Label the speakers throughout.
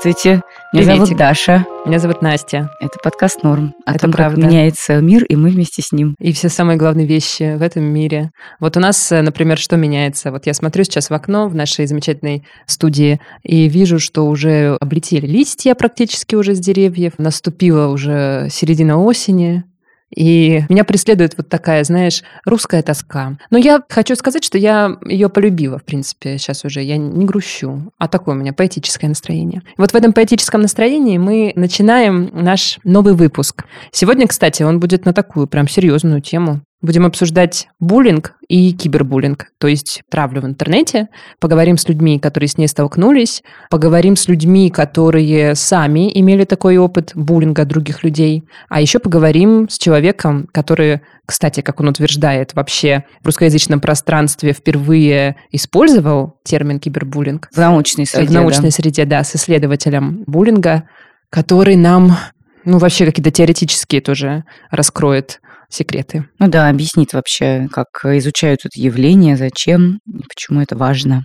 Speaker 1: Здравствуйте, меня
Speaker 2: Приветик.
Speaker 1: зовут Даша.
Speaker 2: Меня зовут Настя.
Speaker 1: Это подкаст «Норм». О
Speaker 2: Это
Speaker 1: том,
Speaker 2: правда.
Speaker 1: как меняется мир, и мы вместе с ним.
Speaker 2: И все самые главные вещи в этом мире. Вот у нас, э, например, что меняется? Вот я смотрю сейчас в окно в нашей замечательной студии и вижу, что уже облетели листья практически уже с деревьев. Наступила уже середина осени. И меня преследует вот такая, знаешь, русская тоска. Но я хочу сказать, что я ее полюбила, в принципе, сейчас уже. Я не грущу, а такое у меня поэтическое настроение. Вот в этом поэтическом настроении мы начинаем наш новый выпуск. Сегодня, кстати, он будет на такую прям серьезную тему. Будем обсуждать буллинг и кибербуллинг, то есть травлю в интернете. Поговорим с людьми, которые с ней столкнулись. Поговорим с людьми, которые сами имели такой опыт буллинга других людей. А еще поговорим с человеком, который, кстати, как он утверждает, вообще в русскоязычном пространстве впервые использовал термин кибербуллинг.
Speaker 1: В научной среде,
Speaker 2: в научной среде, да, с исследователем буллинга, который нам, ну, вообще какие-то теоретические тоже раскроет секреты.
Speaker 1: Ну да, объяснит вообще, как изучают это явление, зачем и почему это важно.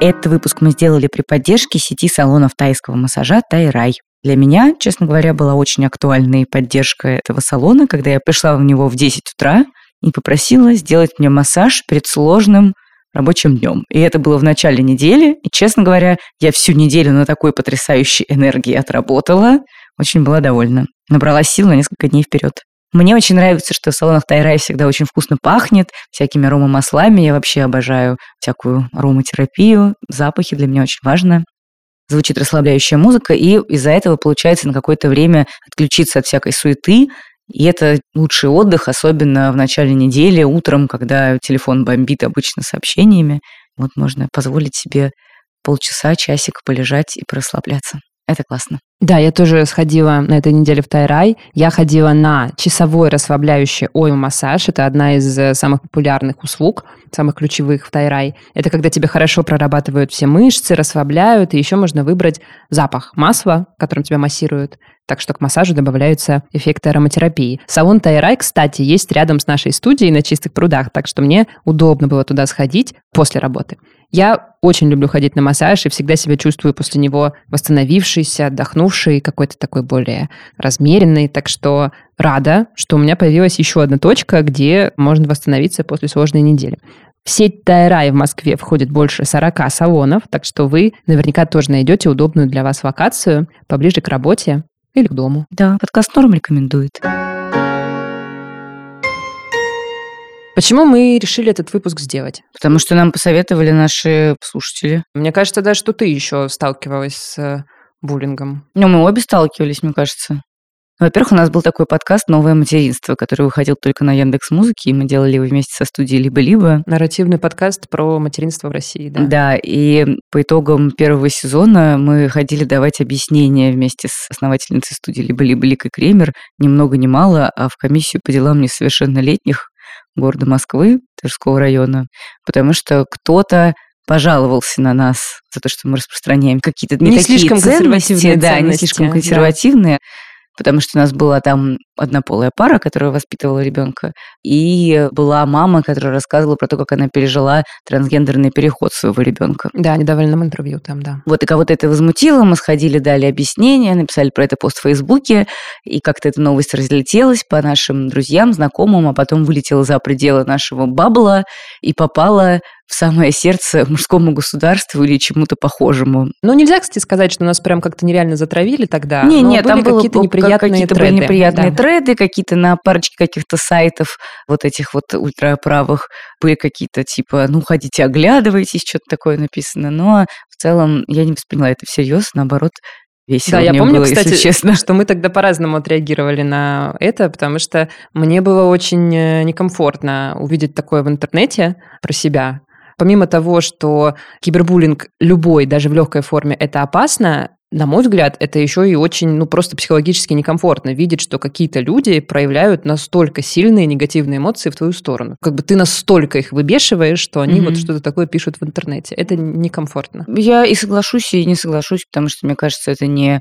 Speaker 1: Этот выпуск мы сделали при поддержке сети салонов тайского массажа Тайрай. Для меня, честно говоря, была очень актуальной поддержка этого салона, когда я пришла в него в 10 утра и попросила сделать мне массаж перед сложным рабочим днем. И это было в начале недели. И, честно говоря, я всю неделю на такой потрясающей энергии отработала. Очень была довольна. Набрала сил на несколько дней вперед. Мне очень нравится, что в салонах Тайрай всегда очень вкусно пахнет, всякими аромамаслами. Я вообще обожаю всякую ароматерапию. Запахи для меня очень важно. Звучит расслабляющая музыка, и из-за этого получается на какое-то время отключиться от всякой суеты. И это лучший отдых, особенно в начале недели, утром, когда телефон бомбит обычно сообщениями. Вот можно позволить себе полчаса, часик полежать и порасслабляться. Это классно.
Speaker 2: Да, я тоже сходила на этой неделе в Тайрай. Я ходила на часовой расслабляющий ой-массаж. Это одна из э, самых популярных услуг, самых ключевых в Тайрай. Это когда тебе хорошо прорабатывают все мышцы, расслабляют, и еще можно выбрать запах масла, которым тебя массируют. Так что к массажу добавляются эффекты ароматерапии. Салон Тайрай, кстати, есть рядом с нашей студией на Чистых прудах, так что мне удобно было туда сходить после работы. Я очень люблю ходить на массаж и всегда себя чувствую после него восстановившейся, отдохнувшей, какой-то такой более размеренной. Так что рада, что у меня появилась еще одна точка, где можно восстановиться после сложной недели. В сеть Тайрай в Москве входит больше 40 салонов, так что вы наверняка тоже найдете удобную для вас локацию поближе к работе или к дому.
Speaker 1: Да, подкаст Норм рекомендует.
Speaker 2: Почему мы решили этот выпуск сделать?
Speaker 1: Потому что нам посоветовали наши слушатели.
Speaker 2: Мне кажется, даже что ты еще сталкивалась с э, буллингом.
Speaker 1: Ну, мы обе сталкивались, мне кажется. Во-первых, у нас был такой подкаст «Новое материнство», который выходил только на Яндекс Музыке, и мы делали его вместе со студией «Либо-либо».
Speaker 2: Нарративный подкаст про материнство в России, да?
Speaker 1: Да, и по итогам первого сезона мы ходили давать объяснения вместе с основательницей студии «Либо-либо» Ликой Кремер, ни много ни мало, а в комиссию по делам несовершеннолетних города Москвы, Тверского района, потому что кто-то пожаловался на нас за то, что мы распространяем какие-то не,
Speaker 2: Не слишком консервативные
Speaker 1: да, не слишком
Speaker 2: да.
Speaker 1: консервативные, потому что у нас была там однополая пара, которая воспитывала ребенка, и была мама, которая рассказывала про то, как она пережила трансгендерный переход своего ребенка.
Speaker 2: Да, давали нам интервью там, да.
Speaker 1: Вот и кого-то это возмутило, мы сходили, дали объяснение, написали про это пост в Фейсбуке, и как-то эта новость разлетелась по нашим друзьям, знакомым, а потом вылетела за пределы нашего бабла и попала в самое сердце мужскому государству или чему-то похожему.
Speaker 2: Ну, нельзя, кстати, сказать, что нас прям как-то нереально затравили тогда.
Speaker 1: не, не,
Speaker 2: были
Speaker 1: там было
Speaker 2: какие-то
Speaker 1: как-
Speaker 2: неприятные
Speaker 1: какие-то
Speaker 2: треды.
Speaker 1: были неприятные
Speaker 2: Да.
Speaker 1: треды, какие-то на парочке каких-то сайтов вот этих вот ультраправых были какие-то типа, ну, ходите, оглядывайтесь, что-то такое написано. Но в целом я не восприняла это всерьез, наоборот, весело
Speaker 2: Да, я помню,
Speaker 1: было,
Speaker 2: кстати,
Speaker 1: если честно.
Speaker 2: что мы тогда по-разному отреагировали на это, потому что мне было очень э, некомфортно увидеть такое в интернете про себя. Помимо того, что кибербуллинг любой, даже в легкой форме, это опасно, на мой взгляд, это еще и очень, ну, просто психологически некомфортно видеть, что какие-то люди проявляют настолько сильные негативные эмоции в твою сторону. Как бы ты настолько их выбешиваешь, что они
Speaker 1: Мгм.
Speaker 2: вот что-то такое пишут в интернете. Это некомфортно.
Speaker 1: Я и соглашусь, и не соглашусь, потому что, мне кажется, это не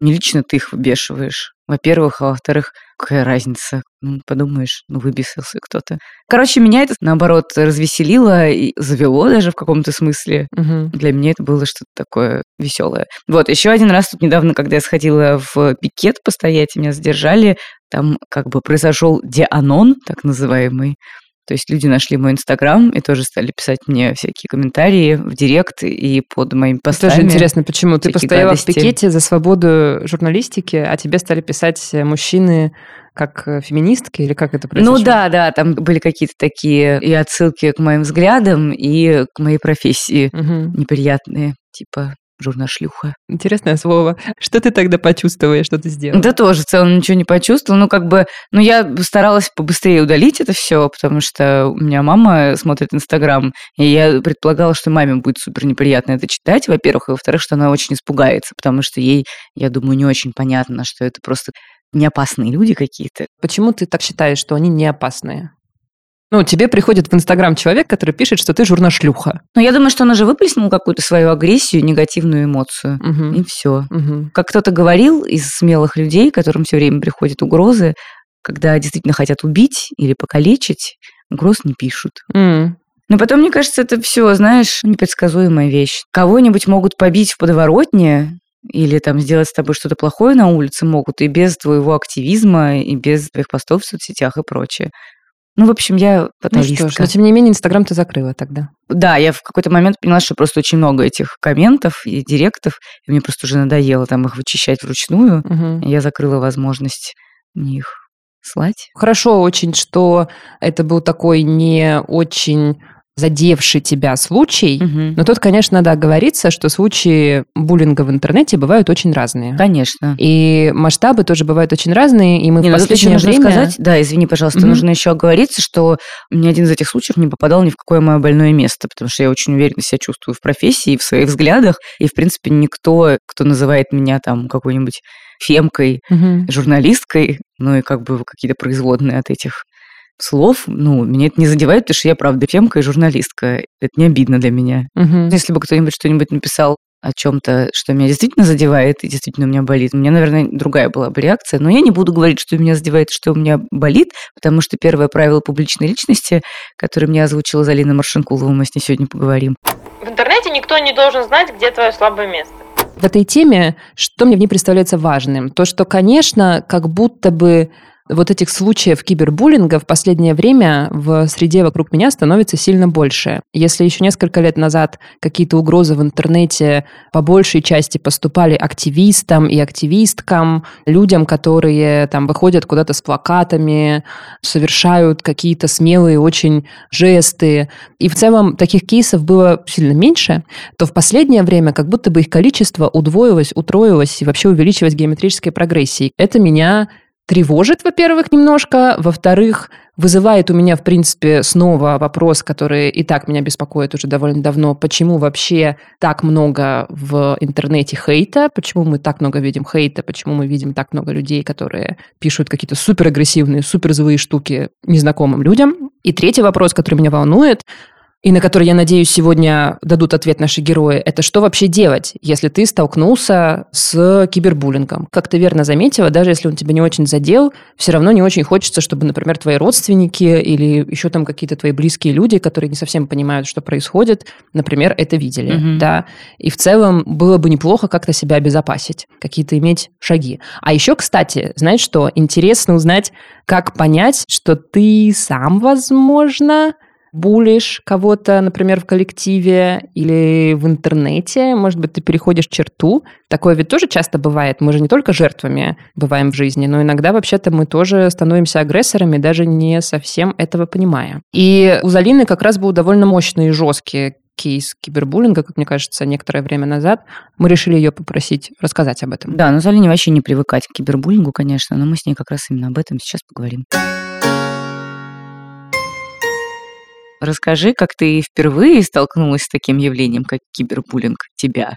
Speaker 1: Не лично ты их выбешиваешь. Во-первых, а во-вторых, какая разница? Ну, подумаешь, ну, выбесился кто-то. Короче, меня это, наоборот, развеселило и завело даже в каком-то смысле.
Speaker 2: Мгм.
Speaker 1: Для меня это было что-то такое веселое. Вот, еще один раз тут недавно, когда я сходила в пикет постоять, меня задержали, там как бы произошел деанон, так называемый. То есть люди нашли мой инстаграм и тоже стали писать мне всякие комментарии в директ и под моими постами.
Speaker 2: Тоже интересно, почему ты постояла
Speaker 1: гадости.
Speaker 2: в пикете за свободу журналистики, а тебе стали писать э, мужчины как э, феминистки, или как это произошло?
Speaker 1: Ну да, да, там были какие-то такие и отсылки к моим взглядам, и к моей профессии
Speaker 2: Мгм.
Speaker 1: неприятные, типа журнашлюха.
Speaker 2: Интересное слово. Что ты тогда почувствовала, что ты сделала?
Speaker 1: Да тоже в целом ничего не почувствовала. Ну, как бы, ну, я старалась побыстрее удалить это все, потому что у меня мама смотрит Инстаграм, и я предполагала, что маме будет супер неприятно это читать, во-первых, и во-вторых, что она очень испугается, потому что ей, я думаю, не очень понятно, что это просто не опасные люди какие-то.
Speaker 2: Почему ты так считаешь, что они не опасные? Ну, тебе приходит в Инстаграм человек, который пишет, что ты журнашлюха.
Speaker 1: Но я думаю, что он уже выплеснул какую-то свою агрессию, негативную эмоцию,
Speaker 2: Мгм.
Speaker 1: и все.
Speaker 2: Мгм.
Speaker 1: Как кто-то говорил из смелых людей, которым все время приходят угрозы, когда действительно хотят убить или покалечить, угроз не пишут.
Speaker 2: М.
Speaker 1: Но потом, мне кажется, это все, знаешь, непредсказуемая вещь. Кого-нибудь могут побить в подворотне или там сделать с тобой что-то плохое на улице могут и без твоего активизма, и без твоих постов в соцсетях и прочее. Ну, в общем, я
Speaker 2: Ну
Speaker 1: фаталистка.
Speaker 2: что ж, но тем не менее Инстаграм ты закрыла тогда.
Speaker 1: Да, я в какой-то момент поняла, что просто очень много этих комментов и директов, и мне просто уже надоело там их вычищать вручную. И я закрыла возможность мне их слать.
Speaker 2: Хорошо очень, что это был такой не очень задевший тебя случай.
Speaker 1: Мгм.
Speaker 2: Но тут, конечно, надо оговориться, что случаи буллинга в интернете бывают очень разные.
Speaker 1: Конечно.
Speaker 2: И масштабы тоже бывают очень разные, и мы
Speaker 1: Не,
Speaker 2: в
Speaker 1: ну еще
Speaker 2: последнее
Speaker 1: нужно
Speaker 2: время...
Speaker 1: сказать, да, извини, пожалуйста,
Speaker 2: Мгм.
Speaker 1: нужно еще оговориться, что ни один из этих случаев не попадал ни в какое мое больное место, потому что я очень уверенно себя чувствую в профессии, и в своих взглядах, и, в принципе, никто, кто называет меня там какой-нибудь фемкой,
Speaker 2: Мгм.
Speaker 1: журналисткой, ну и как бы какие-то производные от этих слов, ну, меня это не задевает, потому что я, правда, фемка и журналистка. Это не обидно для меня.
Speaker 2: Мгм.
Speaker 1: Если бы кто-нибудь что-нибудь написал о чем-то, что меня действительно задевает и действительно у меня болит, у меня, наверное, другая была бы реакция. Но я не буду говорить, что меня задевает, что у меня болит, потому что первое правило публичной личности, которое мне озвучила Залина Маршинкулова, мы с ней сегодня поговорим.
Speaker 3: В интернете никто не должен знать, где твое слабое место.
Speaker 2: В этой теме, что мне в ней представляется важным? То, что, конечно, как будто бы вот этих случаев кибербуллинга в последнее время в среде вокруг меня становится сильно больше. Если еще несколько лет назад какие-то угрозы в интернете по большей части поступали активистам и активисткам, людям, которые там выходят куда-то с плакатами, совершают какие-то смелые очень жесты, и в целом таких кейсов было сильно меньше, то в последнее время как будто бы их количество удвоилось, утроилось и вообще увеличилось геометрической прогрессии. Это меня тревожит, во-первых, немножко, во-вторых, вызывает у меня, в принципе, снова вопрос, который и так меня беспокоит уже довольно давно, почему вообще так много в интернете хейта, почему мы так много видим хейта, почему мы видим так много людей, которые пишут какие-то суперагрессивные, суперзлые штуки незнакомым людям. И третий вопрос, который меня волнует, и на который, я надеюсь, сегодня дадут ответ наши герои, это что вообще делать, если ты столкнулся с кибербуллингом? Как ты верно заметила, даже если он тебя не очень задел, все равно не очень хочется, чтобы, например, твои родственники или еще там какие-то твои близкие люди, которые не совсем понимают, что происходит, например, это видели.
Speaker 1: Мгм.
Speaker 2: Да? И в целом было бы неплохо как-то себя обезопасить, какие-то иметь шаги. А еще, кстати, знаешь что, интересно узнать, как понять, что ты сам, возможно, булишь кого-то, например, в коллективе или в интернете, может быть, ты переходишь черту. Такое ведь тоже часто бывает. Мы же не только жертвами бываем в жизни, но иногда вообще-то мы тоже становимся агрессорами, даже не совсем этого понимая. И у Залины как раз был довольно мощный и жесткий кейс кибербуллинга, как мне кажется, некоторое время назад. Мы решили ее попросить рассказать об этом.
Speaker 1: Да, но Залине вообще не привыкать к кибербуллингу, конечно, но мы с ней как раз именно об этом сейчас поговорим. Расскажи, как ты впервые столкнулась с таким явлением, как кибербуллинг тебя,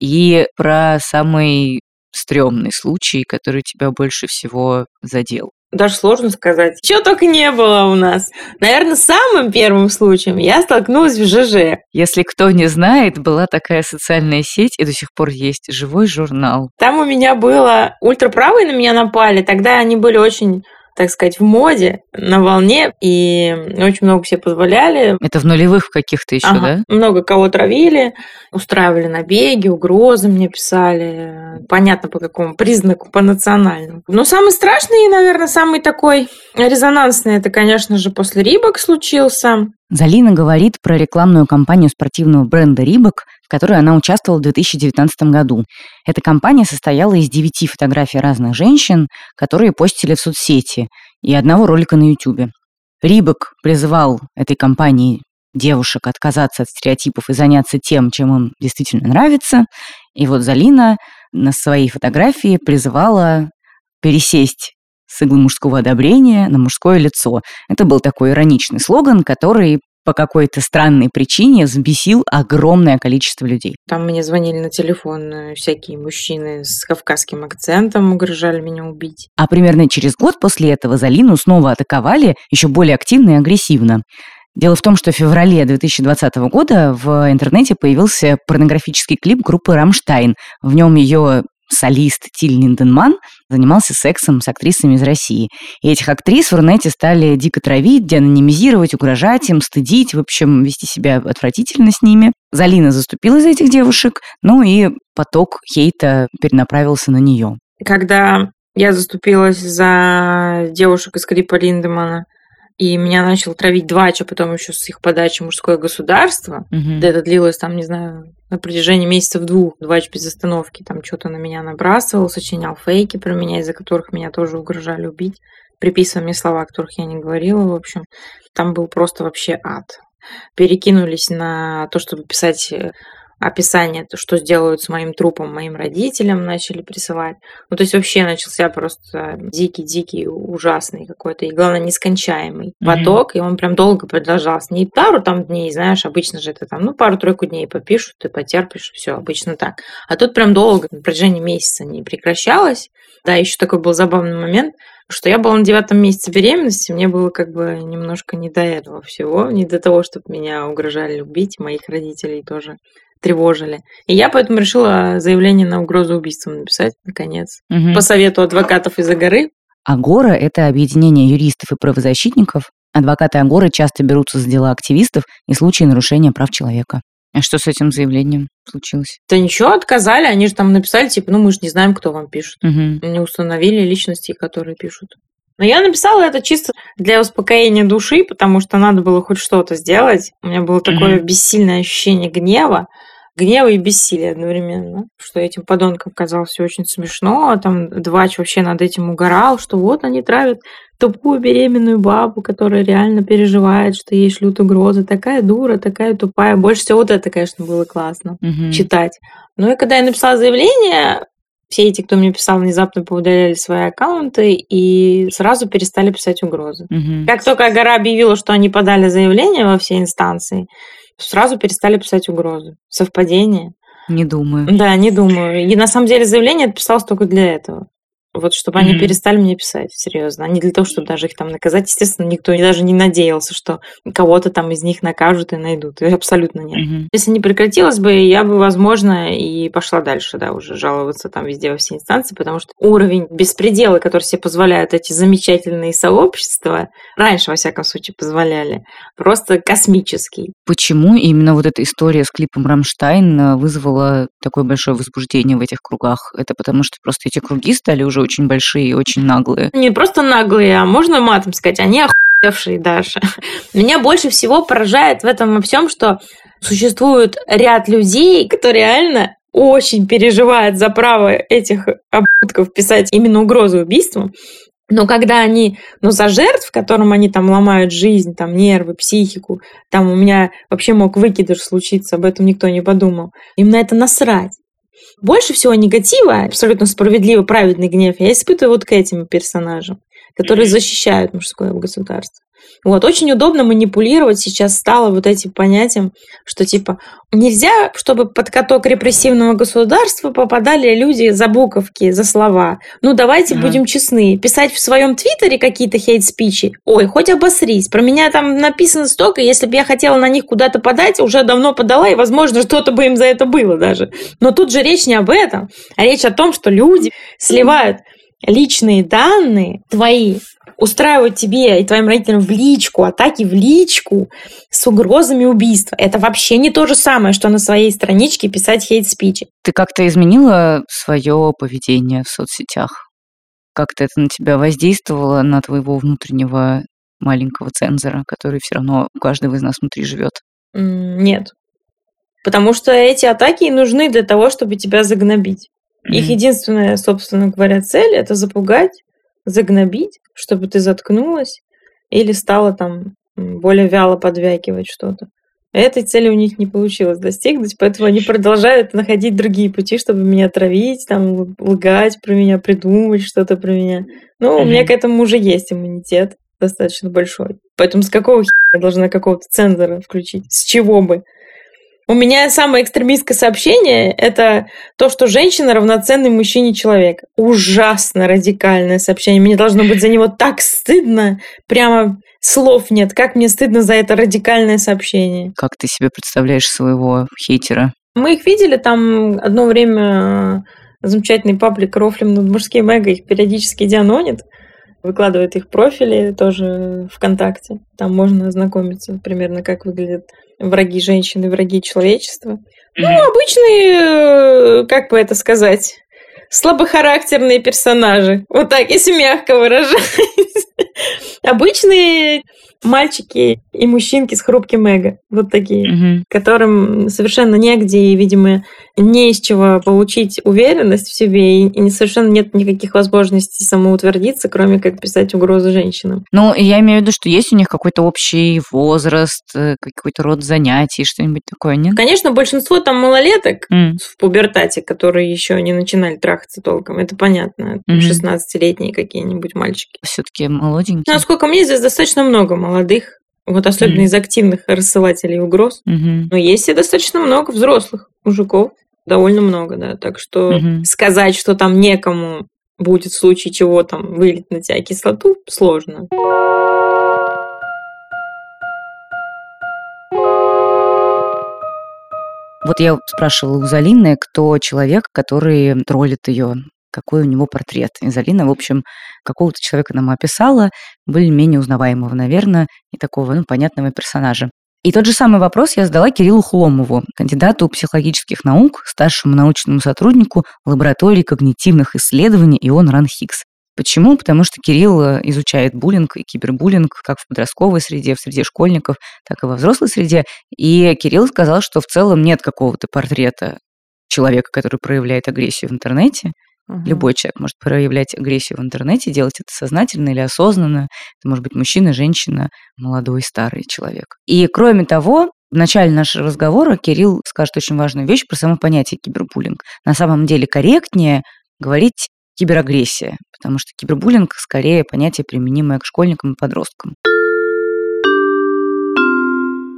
Speaker 1: и про самый стрёмный случай, который тебя больше всего задел.
Speaker 3: даже сложно сказать. Чего только не было у нас. Наверное, самым первым случаем я столкнулась в ЖЖ.
Speaker 1: Если кто не знает, была такая социальная сеть, и до сих пор есть живой журнал.
Speaker 3: Там у меня было ультраправые на меня напали. Тогда они были очень так сказать, в моде, на волне, и очень много себе позволяли.
Speaker 1: Это в нулевых каких-то еще, ага.
Speaker 3: да? Много кого травили, устраивали набеги, угрозы мне писали. Понятно, по какому признаку, по национальному. Но самый страшный, наверное, самый такой резонансный, это, конечно же, после Рибок случился.
Speaker 1: Залина говорит про рекламную кампанию спортивного бренда Рибок, в которой она участвовала в 2019 году. Эта кампания состояла из девяти фотографий разных женщин, которые постили в соцсети, и одного ролика на YouTube. Рибок призывал этой компании девушек отказаться от стереотипов и заняться тем, чем им действительно нравится. И вот Залина на своей фотографии призывала пересесть с иглы мужского одобрения на мужское лицо. Это был такой ироничный слоган, который по какой-то странной причине взбесил огромное количество людей.
Speaker 3: Там мне звонили на телефон э, всякие мужчины с кавказским акцентом, угрожали меня убить.
Speaker 1: А примерно через год после этого Залину снова атаковали еще более активно и агрессивно. Дело в том, что в феврале 2020 года в интернете появился порнографический клип группы «Рамштайн». В нем ее солист Тиль Линденман занимался сексом с актрисами из России. И этих актрис в Рунете стали дико травить, деанонимизировать, угрожать им, стыдить, в общем, вести себя отвратительно с ними. Залина заступила за этих девушек, ну и поток хейта перенаправился на нее.
Speaker 3: Когда я заступилась за девушек из клипа Линдемана, и меня начал травить Двач, а потом еще с их подачи «Мужское государство». Угу. Это длилось там, не знаю, на протяжении месяцев двух. Двач без остановки там что-то на меня набрасывал, сочинял фейки про меня, из-за которых меня тоже угрожали убить, приписывая мне слова, которых я не говорила, в общем. Там был просто вообще ад. Перекинулись на то, чтобы писать э, описание, то, что сделают с моим трупом моим родителям, начали присылать. Ну, то есть вообще начался просто дикий-дикий, ужасный какой-то, и главное, нескончаемый mm-hmm. поток, и он прям долго продолжался. Не пару там дней, знаешь, обычно же это там, ну, пару-тройку дней попишут, ты потерпишь, все, обычно так. А тут прям долго, на протяжении месяца не прекращалось. Да, еще такой был забавный момент, что я была на девятом месяце беременности, мне было как бы немножко не до этого всего, не до того, чтобы меня угрожали убить, моих родителей тоже тревожили. И я поэтому решила заявление на угрозу убийством написать, наконец. Угу. По совету адвокатов из-за горы.
Speaker 1: Агора – это объединение юристов и правозащитников. Адвокаты Агоры часто берутся за дела активистов и случаи нарушения прав человека. А что с этим заявлением случилось?
Speaker 3: Да ничего, отказали. Они же там написали, типа, ну мы же не знаем, кто вам пишет. Угу. Не установили личности, которые пишут. Но я написала это чисто для успокоения души, потому что надо было хоть что-то сделать. У меня было такое mm бессильное ощущение гнева гнева и бессилия одновременно, что этим подонкам казалось все очень смешно, а там Двач вообще над этим угорал, что вот они травят тупую беременную бабу, которая реально переживает, что ей шлют угрозы. Такая дура, такая тупая. Больше всего вот это, конечно, было классно угу. читать. Ну и когда я написала заявление, все эти, кто мне писал, внезапно поудаляли свои аккаунты и сразу перестали писать угрозы. Угу. Как только Гора объявила, что они подали заявление во все инстанции, сразу перестали писать угрозы. Совпадение?
Speaker 1: Не думаю.
Speaker 3: Да, не думаю. И на самом деле заявление писалось только для этого. Вот чтобы mm-hmm. они перестали мне писать, серьезно. А не для того, чтобы даже их там наказать. Естественно, никто даже не надеялся, что кого-то там из них накажут и найдут. И абсолютно нет. Mm-hmm. Если не прекратилось бы, я бы, возможно, и пошла дальше, да, уже жаловаться там везде во все инстанции, потому что уровень беспредела, который себе позволяют эти замечательные сообщества, раньше, во всяком случае, позволяли, просто космический.
Speaker 1: Почему именно вот эта история с клипом «Рамштайн» э, вызвала такое большое возбуждение в этих кругах? Это потому что просто эти круги стали уже очень большие и очень наглые.
Speaker 3: Не просто наглые, а можно матом сказать, они охуевшие даже. Меня больше всего поражает в этом во всем, что существует ряд людей, которые реально очень переживают за право этих обутков писать именно угрозу убийством. Но когда они, ну, за жертв, которым они там ломают жизнь, там, нервы, психику, там у меня вообще мог выкидыш случиться, об этом никто не подумал. Им на это насрать. Больше всего негатива, абсолютно справедливый, праведный гнев я испытываю вот к этим персонажам, которые защищают мужское государство. Вот, очень удобно манипулировать сейчас стало вот этим понятием, что типа нельзя, чтобы под каток репрессивного государства попадали люди за буковки, за слова. Ну, давайте mm будем честны. Писать в своем твиттере какие-то хейт-спичи, ой, хоть обосрись. Про меня там написано столько, если бы я хотела на них куда-то подать, уже давно подала, и, возможно, что-то бы им за это было даже. Но тут же речь не об этом, а речь о том, что люди сливают личные данные твои устраивают тебе и твоим родителям в личку, атаки в личку с угрозами убийства. Это вообще не то же самое, что на своей страничке писать хейт-спичи.
Speaker 1: Ты как-то изменила свое поведение в соцсетях? Как-то это на тебя воздействовало, на твоего внутреннего маленького цензора, который все равно у каждого из нас внутри живет?
Speaker 3: Нет. Потому что эти атаки нужны для того, чтобы тебя загнобить. Их единственная, собственно говоря, цель это запугать, загнобить, чтобы ты заткнулась или стала там более вяло подвякивать что-то. Этой цели у них не получилось достигнуть, поэтому они продолжают находить другие пути, чтобы меня травить, там, лгать про меня, придумывать что-то про меня. Ну, mm-hmm. у меня к этому уже есть иммунитет достаточно большой. Поэтому с какого хера я должна какого-то цензора включить? С чего бы? У меня самое экстремистское сообщение – это то, что женщина равноценный мужчине человек. Ужасно радикальное сообщение. Мне должно быть за него так стыдно. Прямо слов нет. Как мне стыдно за это радикальное сообщение.
Speaker 1: Как ты себе представляешь своего хейтера?
Speaker 3: Мы их видели там одно время э, замечательный паблик Рофлем над мужским эго их периодически дианонит выкладывает их профили тоже ВКонтакте. Там можно ознакомиться примерно, как выглядят враги женщины, враги человечества. Mm-hmm. Ну, обычные, э, как бы это сказать, слабохарактерные персонажи. Вот так, если мягко выражаюсь. Обычные мальчики и мужчинки с хрупким эго. Вот такие. Угу. Которым совершенно негде и, видимо, не из чего получить уверенность в себе. И, совершенно нет никаких возможностей самоутвердиться, кроме как писать угрозы женщинам.
Speaker 1: Ну, я имею в виду, что есть у них какой-то общий возраст, э, какой-то род занятий, что-нибудь такое, нет?
Speaker 3: Конечно, большинство там малолеток mm. в пубертате, которые еще не начинали трахаться толком. Это понятно. Mm-hmm. 16-летние какие-нибудь мальчики.
Speaker 1: Все-таки молоденькие.
Speaker 3: Насколько мне здесь достаточно много молодых, вот особенно mm-hmm. из активных рассылателей угроз. Mm-hmm. Но есть и достаточно много взрослых мужиков, довольно много, да. Так что mm-hmm. сказать, что там некому будет в случае чего там вылить на тебя кислоту, сложно.
Speaker 1: Вот я спрашивала у Залины, кто человек, который троллит ее какой у него портрет. И Залина, в общем, какого-то человека нам описала, более-менее узнаваемого, наверное, и такого, ну, понятного персонажа. И тот же самый вопрос я задала Кириллу Хломову, кандидату психологических наук, старшему научному сотруднику лаборатории когнитивных исследований ИОН РАНХИКС. Почему? Потому что Кирилл э, изучает буллинг и кибербуллинг как в подростковой среде, в среде школьников, так и во взрослой среде. И Кирилл сказал, что в целом нет какого-то портрета человека, который проявляет агрессию в интернете, Угу. Любой человек может проявлять агрессию в интернете, делать это сознательно или осознанно. Это может быть мужчина, женщина, молодой, старый человек. И кроме того, в начале нашего разговора Кирилл скажет очень важную вещь про само понятие кибербуллинг. На самом деле корректнее говорить киберагрессия, потому что кибербуллинг скорее понятие, применимое к школьникам и подросткам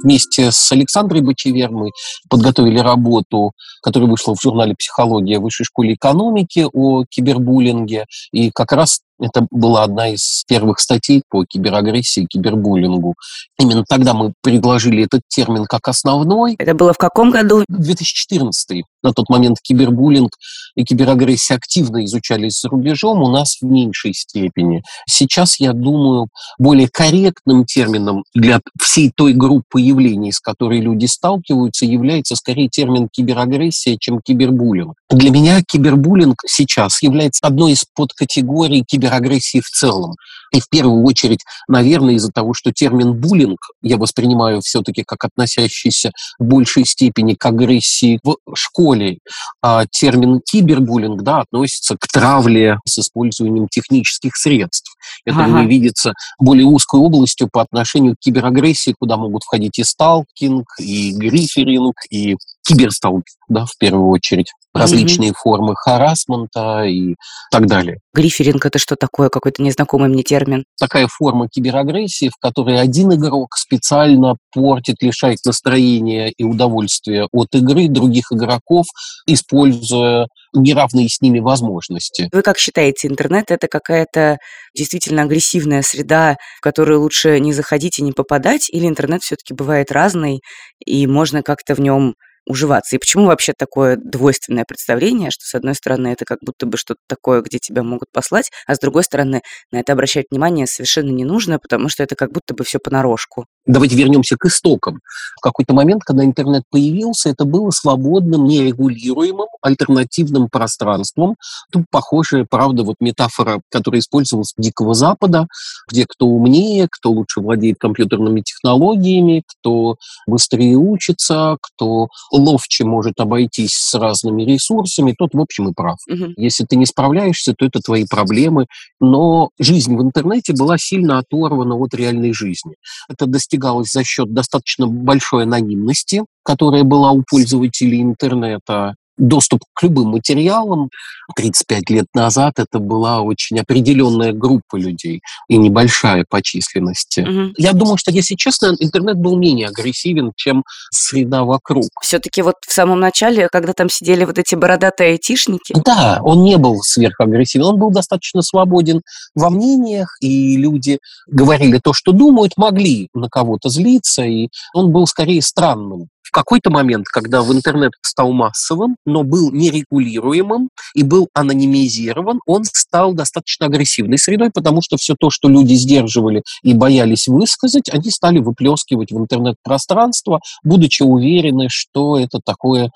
Speaker 4: вместе с Александрой Бочевер мы подготовили работу, которая вышла в журнале «Психология» Высшей школе экономики о кибербуллинге. И как раз это была одна из первых статей по киберагрессии, кибербуллингу. Именно тогда мы предложили этот термин как основной.
Speaker 1: Это было в каком году?
Speaker 4: 2014. На тот момент кибербуллинг и киберагрессия активно изучались за рубежом, у нас в меньшей степени. Сейчас, я думаю, более корректным термином для всей той группы явлений, с которой люди сталкиваются, является скорее термин киберагрессия, чем кибербуллинг. Для меня кибербуллинг сейчас является одной из подкатегорий киберагрессии киберагрессии в целом. И в первую очередь, наверное, из-за того, что термин буллинг я воспринимаю все-таки как относящийся в большей степени к агрессии в школе, а термин кибербуллинг да, относится к травле с использованием технических средств. Это ага. мне видится более узкой областью по отношению к киберагрессии, куда могут входить и сталкинг, и гриферинг, и киберстолб, да, в первую очередь. Различные mm-hmm. формы харасмента и так далее.
Speaker 1: Гриферинг – это что такое? Какой-то незнакомый мне термин.
Speaker 4: Такая форма киберагрессии, в которой один игрок специально портит, лишает настроения и удовольствия от игры других игроков, используя неравные с ними возможности.
Speaker 1: Вы как считаете, интернет – это какая-то действительно агрессивная среда, в которую лучше не заходить и не попадать, или интернет все-таки бывает разный, и можно как-то в нем уживаться. И почему вообще такое двойственное представление, что с одной стороны это как будто бы что-то такое, где тебя могут послать, а с другой стороны на это обращать внимание совершенно не нужно, потому что это как будто бы все понарошку.
Speaker 4: Давайте вернемся к истокам. В какой-то момент, когда интернет появился, это было свободным, нерегулируемым, альтернативным пространством. Тут похожая, правда, вот метафора, которая использовалась Дикого Запада, где кто умнее, кто лучше владеет компьютерными технологиями, кто быстрее учится, кто ловче может обойтись с разными ресурсами, тот, в общем, и прав. Угу. Если ты не справляешься, то это твои проблемы. Но жизнь в интернете была сильно оторвана от реальной жизни. Это достигалось за счет достаточно большой анонимности, которая была у пользователей интернета, доступ к любым материалам. 35 лет назад это была очень определенная группа людей и небольшая по численности. Угу. Я думаю, что, если честно, интернет был менее агрессивен, чем среда вокруг.
Speaker 1: Все-таки вот в самом начале, когда там сидели вот эти бородатые айтишники...
Speaker 4: Да, он не был сверхагрессивен, он был достаточно свободен во мнениях, и люди говорили то, что думают, могли на кого-то злиться, и он был скорее странным какой-то момент, когда в интернет стал массовым, но был нерегулируемым и был анонимизирован, он стал достаточно агрессивной средой, потому что все то, что люди сдерживали и боялись высказать, они стали выплескивать в интернет-пространство, будучи уверены, что это такое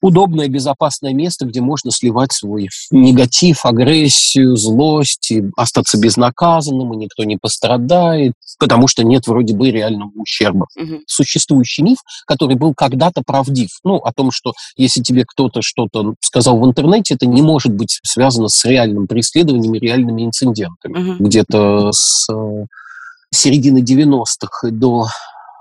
Speaker 4: удобное, безопасное место, где можно сливать свой негатив, агрессию, злость, и остаться безнаказанным, и никто не пострадает, потому что нет вроде бы реального ущерба. Угу. Существующий миф, который был когда-то правдив, ну, о том, что если тебе кто-то что-то сказал в интернете, это не может быть связано с реальным преследованием и реальными инцидентами. Угу. Где-то с э, середины 90-х до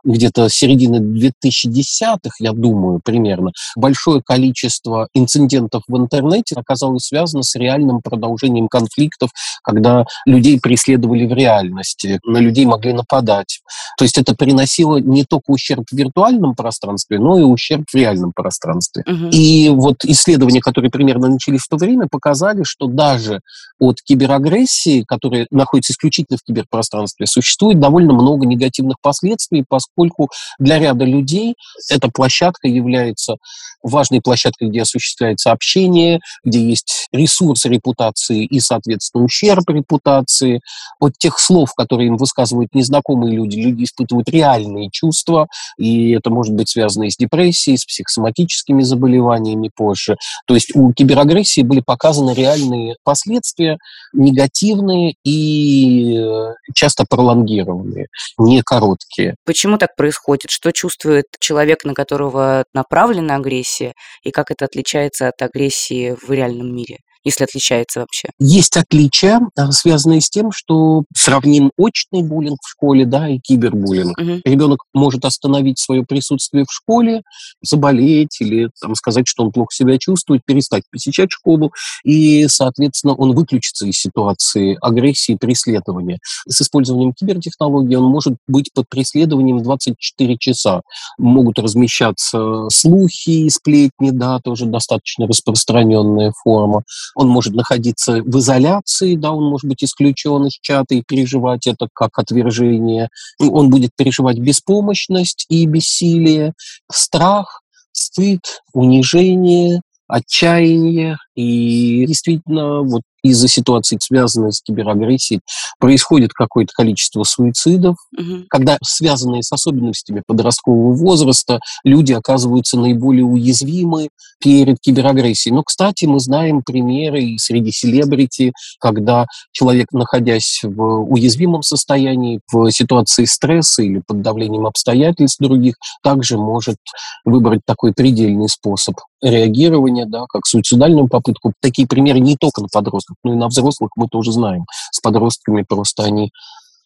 Speaker 4: где-то середины 2010-х, я думаю, примерно, большое количество инцидентов в интернете оказалось связано с реальным продолжением конфликтов, когда людей преследовали в реальности, на людей могли нападать. То есть это приносило не только ущерб в виртуальном пространстве, но и ущерб в реальном пространстве. Угу. И вот исследования, которые примерно начались в то время, показали, что даже от киберагрессии, которая находится исключительно в киберпространстве, существует довольно много негативных последствий, поскольку поскольку для ряда людей эта площадка является важной площадкой, где осуществляется общение, где есть ресурс репутации и, соответственно, ущерб репутации. От тех слов, которые им высказывают незнакомые люди, люди испытывают реальные чувства, и это может быть связано и с депрессией, с психосоматическими заболеваниями позже. То есть у киберагрессии были показаны реальные последствия, негативные и э, часто пролонгированные, не короткие.
Speaker 1: Почему так происходит? Что чувствует человек, на которого направлена агрессия, и как это отличается от агрессии в реальном мире? Если отличается вообще?
Speaker 4: Есть отличия, а, связанные с тем, что сравним очный буллинг в школе, да, и кибербуллинг. Угу. Ребенок может остановить свое присутствие в школе, заболеть или там, сказать, что он плохо себя чувствует, перестать посещать школу, и, соответственно, он выключится из ситуации агрессии и преследования. С использованием кибертехнологий он может быть под преследованием 24 часа. Могут размещаться слухи и сплетни, да, тоже достаточно распространенная форма он может находиться в изоляции, да, он может быть исключен из чата и переживать это как отвержение. Он будет переживать беспомощность и бессилие, страх, стыд, унижение, отчаяние. И действительно, вот из-за ситуации, связанной с киберагрессией, происходит какое-то количество суицидов, угу. когда связанные с особенностями подросткового возраста люди оказываются наиболее уязвимы перед киберагрессией. Но, кстати, мы знаем примеры и среди селебрити, когда человек, находясь в уязвимом состоянии, в ситуации стресса или под давлением обстоятельств других, также может выбрать такой предельный способ реагирования, да, как суицидальную попытку. Такие примеры не только на подростков, ну и на взрослых мы тоже знаем. С подростками просто они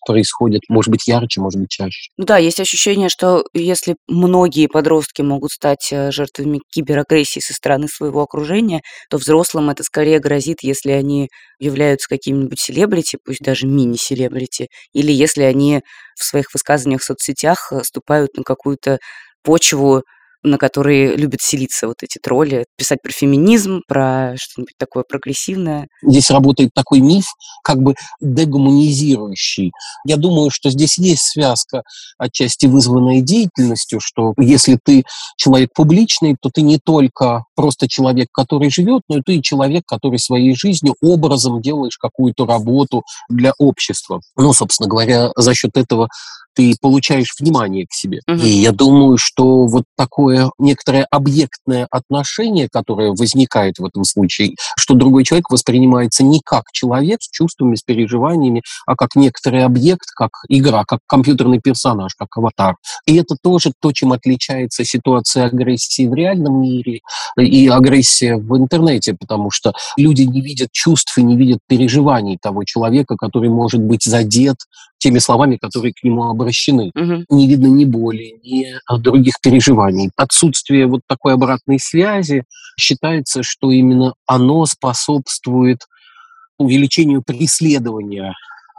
Speaker 4: происходит, может быть, ярче, может быть, чаще.
Speaker 1: Ну да, есть ощущение, что если многие подростки могут стать э, жертвами киберагрессии со стороны своего окружения, то взрослым это скорее грозит, если они являются какими-нибудь селебрити, пусть даже мини-селебрити, или если они в своих высказываниях в соцсетях э, ступают на какую-то почву на которые любят селиться вот эти тролли, писать про феминизм, про что-нибудь такое прогрессивное.
Speaker 4: Здесь работает такой миф, как бы дегуманизирующий. Я думаю, что здесь есть связка отчасти вызванная деятельностью, что если ты человек публичный, то ты не только просто человек, который живет, но и ты человек, который своей жизнью, образом делаешь какую-то работу для общества. Ну, собственно говоря, за счет этого ты получаешь внимание к себе. Угу. И я думаю, что вот такое некоторое объектное отношение, которое возникает в этом случае, что другой человек воспринимается не как человек с чувствами, с переживаниями, а как некоторый объект, как игра, как компьютерный персонаж, как аватар. И это тоже то, чем отличается ситуация агрессии в реальном мире и агрессия в интернете, потому что люди не видят чувств и не видят переживаний того человека, который может быть задет теми словами, которые к нему обращены. Угу. Не видно ни боли, ни других переживаний. Отсутствие вот такой обратной связи считается, что именно оно способствует увеличению преследования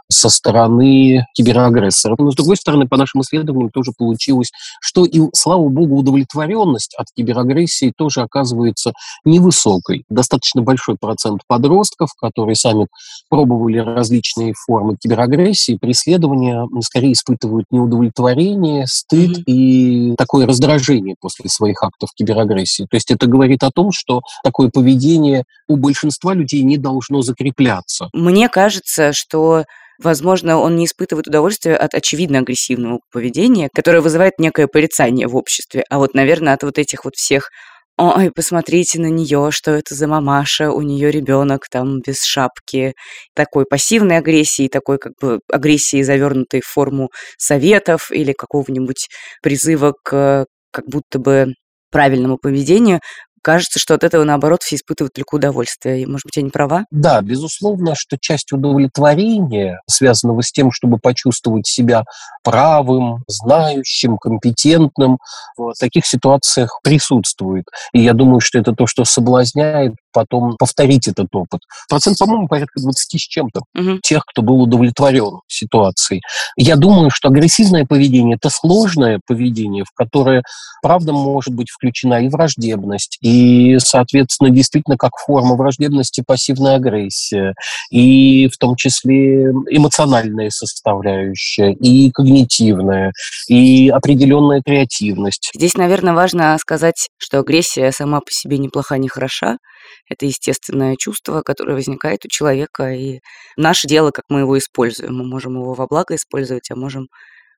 Speaker 4: со стороны киберагрессора. Но, с другой стороны, по нашим исследованиям тоже получилось, что и, слава богу, удовлетворенность от киберагрессии тоже оказывается невысокой. Достаточно большой процент подростков, которые сами пробовали различные формы киберагрессии, преследования, скорее испытывают неудовлетворение, стыд mm-hmm. и такое раздражение после своих актов киберагрессии. То есть это говорит о том, что такое поведение у большинства людей не должно закрепляться.
Speaker 1: Мне кажется, что Возможно, он не испытывает удовольствия от очевидно агрессивного поведения, которое вызывает некое порицание в обществе. А вот, наверное, от вот этих вот всех ой, посмотрите на нее, что это за мамаша, у нее ребенок там без шапки, такой пассивной агрессии, такой как бы агрессии, завернутой в форму советов или какого-нибудь призыва к как будто бы правильному поведению, кажется, что от этого, наоборот, все испытывают только удовольствие. может быть, я не права?
Speaker 4: Да, безусловно, что часть удовлетворения, связанного с тем, чтобы почувствовать себя правым, знающим, компетентным, в таких ситуациях присутствует. И я думаю, что это то, что соблазняет потом повторить этот опыт. Процент, по-моему, порядка 20 с чем-то угу. тех, кто был удовлетворен ситуацией. Я думаю, что агрессивное поведение – это сложное поведение, в которое, правда, может быть включена и враждебность, и, соответственно, действительно, как форма враждебности пассивная агрессия, и в том числе эмоциональная составляющая, и когнитивная, и определенная креативность.
Speaker 1: Здесь, наверное, важно сказать, что агрессия сама по себе неплоха, не хороша, это естественное чувство, которое возникает у человека, и наше дело, как мы его используем. Мы можем его во благо использовать, а можем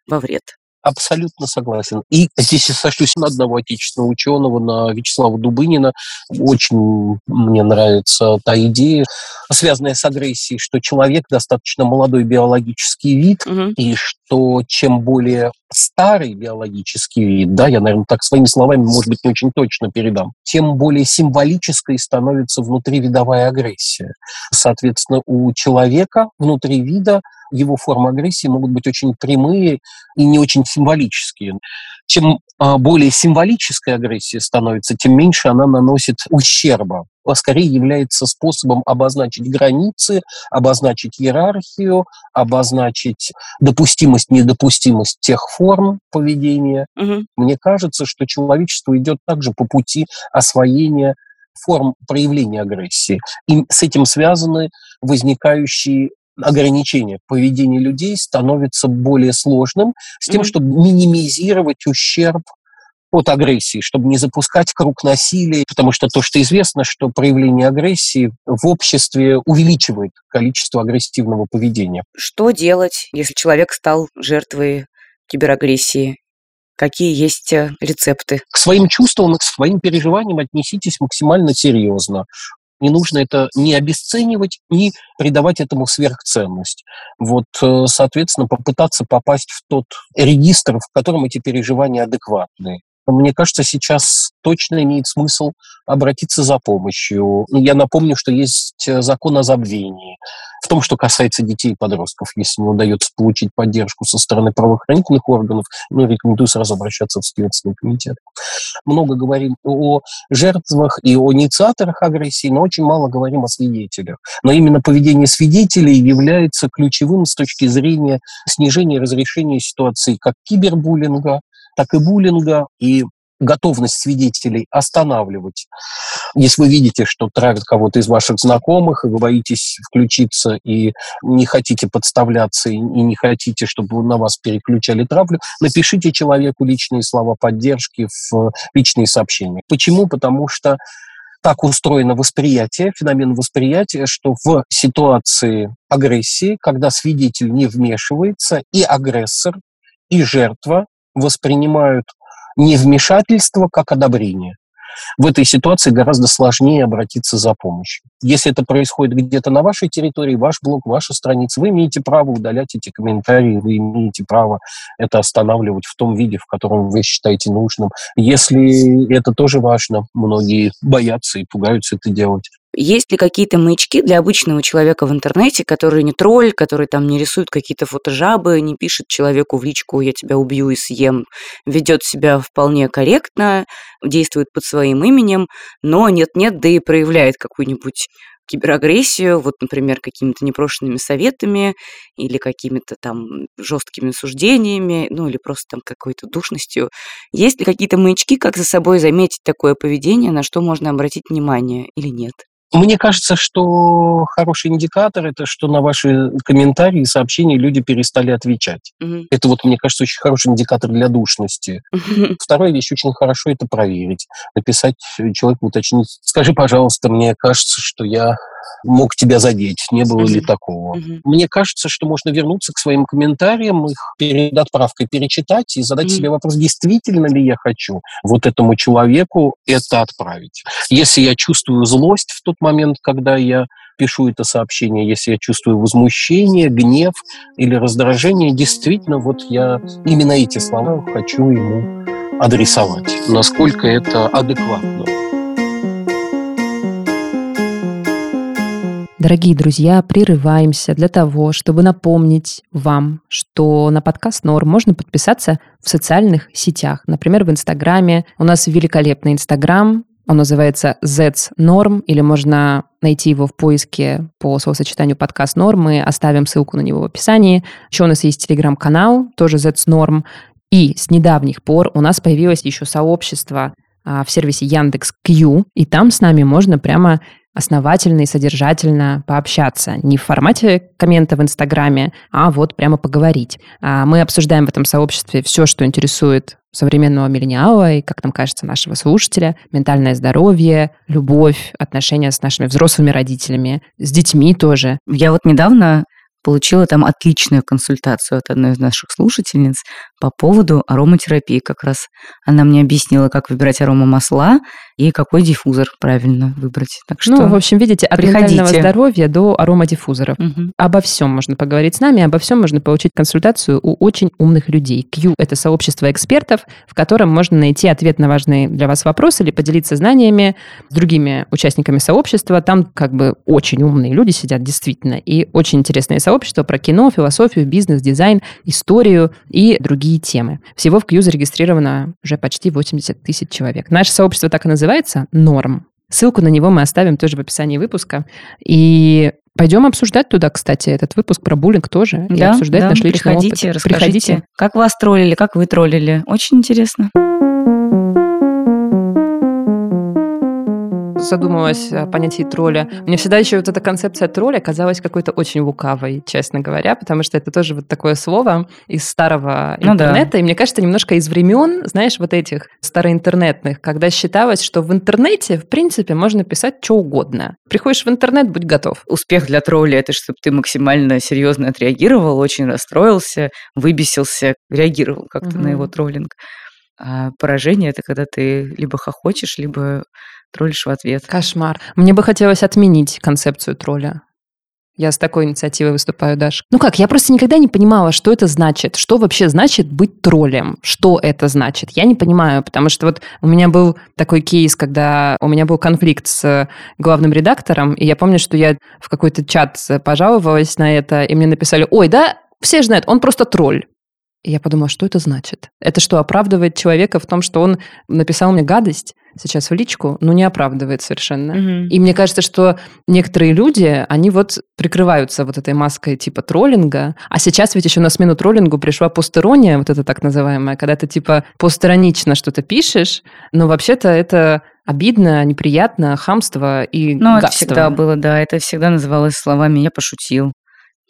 Speaker 1: во вред.
Speaker 4: Абсолютно согласен. И здесь я сошлюсь на одного отечественного ученого, на Вячеслава Дубынина. Очень мне нравится та идея, связанная с агрессией, что человек достаточно молодой биологический вид, угу. и что чем более старый биологический вид, да, я, наверное, так своими словами, может быть, не очень точно передам, тем более символической становится внутривидовая агрессия. Соответственно, у человека внутри вида его формы агрессии могут быть очень прямые и не очень символические. Чем а, более символическая агрессия становится, тем меньше она наносит ущерба а скорее является способом обозначить границы, обозначить иерархию, обозначить допустимость, недопустимость тех форм поведения. Угу. Мне кажется, что человечество идет также по пути освоения форм проявления агрессии. И с этим связаны возникающие ограничения поведения людей становится более сложным с тем, mm-hmm. чтобы минимизировать ущерб от агрессии, чтобы не запускать круг насилия, потому что то, что известно, что проявление агрессии в обществе увеличивает количество агрессивного поведения.
Speaker 1: Что делать, если человек стал жертвой киберагрессии? Какие есть э, рецепты?
Speaker 4: К своим чувствам и к своим переживаниям отнеситесь максимально серьезно. Не нужно это ни обесценивать, ни придавать этому сверхценность. Вот, э, соответственно, попытаться попасть в тот регистр, в котором эти переживания адекватны. Мне кажется, сейчас точно имеет смысл обратиться за помощью. Я напомню, что есть э, закон о забвении. В том, что касается детей и подростков, если не удается получить поддержку со стороны правоохранительных органов, ну, рекомендую сразу обращаться в Следственный комитет. Много говорим о жертвах и о инициаторах агрессии, но очень мало говорим о свидетелях. Но именно поведение свидетелей является ключевым с точки зрения снижения разрешения ситуации как кибербуллинга, так и буллинга. И готовность свидетелей останавливать. Если вы видите, что травят кого-то из ваших знакомых, и вы боитесь включиться и не хотите подставляться, и не хотите, чтобы на вас переключали травлю, напишите человеку личные слова поддержки в личные сообщения. Почему? Потому что так устроено восприятие, феномен восприятия, что в ситуации агрессии, когда свидетель не вмешивается, и агрессор, и жертва воспринимают невмешательство как одобрение. В этой ситуации гораздо сложнее обратиться за помощью. Если это происходит где-то на вашей территории, ваш блог, ваша страница, вы имеете право удалять эти комментарии, вы имеете право это останавливать в том виде, в котором вы считаете нужным. Если это тоже важно, многие боятся и пугаются это делать.
Speaker 1: Есть ли какие-то маячки для обычного человека в интернете, который не тролль, который там не рисует какие-то фотожабы, не пишет человеку в личку «я тебя убью и съем», ведет себя вполне корректно, действует под своим именем, но нет-нет, да и проявляет какую-нибудь киберагрессию, вот, например, какими-то непрошенными советами или какими-то там жесткими суждениями, ну или просто там какой-то душностью. Есть ли какие-то маячки, как за собой заметить такое поведение, на что можно обратить внимание или нет?
Speaker 4: Мне кажется, что хороший индикатор это что на ваши комментарии и сообщения люди перестали отвечать. Угу. Это вот, мне кажется, очень хороший индикатор для душности. Вторая вещь очень хорошо это проверить. Написать человеку, уточнить, скажи, пожалуйста, мне кажется, что я мог тебя задеть, не было ли такого. Мне кажется, что можно вернуться к своим комментариям, их перед отправкой перечитать и задать себе вопрос, действительно ли я хочу вот этому человеку это отправить. Если я чувствую злость в тот момент, когда я пишу это сообщение, если я чувствую возмущение, гнев или раздражение, действительно, вот я именно эти слова хочу ему адресовать. Насколько это адекватно.
Speaker 2: Дорогие друзья, прерываемся для того, чтобы напомнить вам, что на подкаст Норм можно подписаться в социальных сетях. Например, в Инстаграме. У нас великолепный Инстаграм, он называется Zets Norm, или можно найти его в поиске по словосочетанию подкаст Норм. Мы оставим ссылку на него в описании. Еще у нас есть телеграм-канал, тоже Zets Norm. И с недавних пор у нас появилось еще сообщество а, в сервисе Яндекс Q, и там с нами можно прямо основательно и содержательно пообщаться. Не в формате коммента в Инстаграме, а вот прямо поговорить. А мы обсуждаем в этом сообществе все, что интересует современного миллениала и, как нам кажется, нашего слушателя, ментальное здоровье, любовь, отношения с нашими взрослыми родителями, с детьми тоже.
Speaker 1: Я вот недавно получила там отличную консультацию от одной из наших слушательниц по поводу ароматерапии. Как раз она мне объяснила, как выбирать аромамасла и какой диффузор правильно выбрать.
Speaker 2: Так ну, что ну, в общем, видите, от приходите. ментального здоровья до аромадиффузоров. Угу. Обо всем можно поговорить с нами, обо всем можно получить консультацию у очень умных людей. Q – это сообщество экспертов, в котором можно найти ответ на важные для вас вопросы или поделиться знаниями с другими участниками сообщества. Там как бы очень умные люди сидят, действительно, и очень интересное сообщество про кино, философию, бизнес, дизайн, историю и другие темы. Всего в Q зарегистрировано уже почти 80 тысяч человек. Наше сообщество так и называется называется «Норм». Ссылку на него мы оставим тоже в описании выпуска. И пойдем обсуждать туда, кстати, этот выпуск про буллинг тоже. Да, и обсуждать да, наш личный
Speaker 1: приходите, опыт. Расскажите, приходите, как вас троллили, как вы троллили. Очень интересно.
Speaker 2: Задумалась о понятии тролля. Мне всегда еще вот эта концепция тролля казалась какой-то очень лукавой, честно говоря, потому что это тоже вот такое слово из старого ну интернета, да. и мне кажется, немножко из времен, знаешь, вот этих староинтернетных, когда считалось, что в интернете, в принципе, можно писать что угодно. Приходишь в интернет, будь готов.
Speaker 1: Успех для тролля – это чтобы ты максимально серьезно отреагировал, очень расстроился, выбесился, реагировал как-то угу. на его троллинг. А поражение – это когда ты либо хохочешь, либо троллишь в ответ.
Speaker 2: Кошмар. Мне бы хотелось отменить концепцию тролля. Я с такой инициативой выступаю, Даш. Ну как, я просто никогда не понимала, что это значит. Что вообще значит быть троллем? Что это значит? Я не понимаю, потому что вот у меня был такой кейс, когда у меня был конфликт с главным редактором, и я помню, что я в какой-то чат пожаловалась на это, и мне написали, ой, да, все знают, он просто тролль. И я подумала, что это значит? Это что, оправдывает человека в том, что он написал мне гадость сейчас в личку? Ну, не оправдывает совершенно. Угу. И мне кажется, что некоторые люди, они вот прикрываются вот этой маской типа троллинга. А сейчас ведь еще на смену троллингу пришла постерония, вот это так называемая, когда ты типа постиронично что-то пишешь, но вообще-то это обидно, неприятно, хамство и
Speaker 1: Ну, это всегда было, да. Это всегда называлось словами «я пошутил».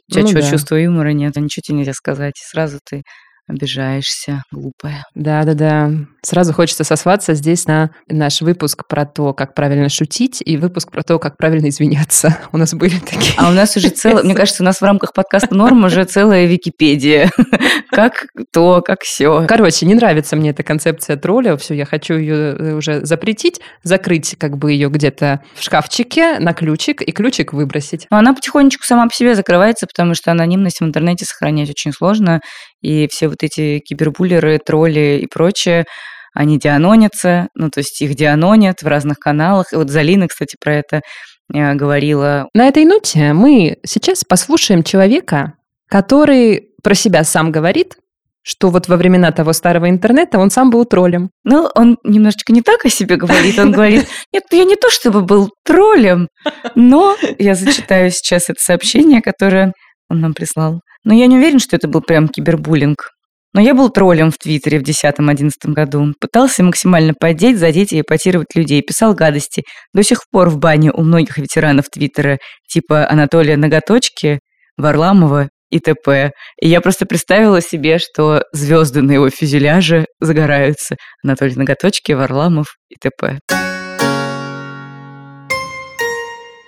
Speaker 1: У тебя ну, что, да. чувства юмора нет, ничего тебе нельзя сказать. Сразу ты обижаешься, глупая.
Speaker 2: Да-да-да. Сразу хочется сослаться здесь на наш выпуск про то, как правильно шутить, и выпуск про то, как правильно извиняться. У нас были такие.
Speaker 1: А у нас уже целое, мне кажется, у нас в рамках подкаста «Норм» уже целая Википедия. Как то, как все.
Speaker 2: Короче, не нравится мне эта концепция тролля. Все, я хочу ее э, уже запретить, закрыть как бы ее где-то в шкафчике на ключик и ключик выбросить.
Speaker 1: Но она потихонечку сама по себе закрывается, потому что анонимность в интернете сохранять очень сложно, и все вот эти кибербуллеры, тролли и прочее, они дианонятся, ну, то есть их дианонят в разных каналах. И вот Залина, кстати, про это э, говорила.
Speaker 2: На этой ноте мы сейчас послушаем человека, который про себя сам говорит, что вот во времена того старого интернета он сам был троллем.
Speaker 1: Ну, он немножечко не так о себе говорит. Он говорит, нет, я не то чтобы был троллем, но я зачитаю сейчас это сообщение, которое он нам прислал. Но я не уверен, что это был прям кибербуллинг. Но я был троллем в Твиттере в 2010-2011 году. Пытался максимально поддеть, задеть и эпатировать людей. Писал гадости. До сих пор в бане у многих ветеранов Твиттера, типа Анатолия Ноготочки, Варламова и т.п. И я просто представила себе, что звезды на его фюзеляже загораются. Анатолий Ноготочки, Варламов и т.п.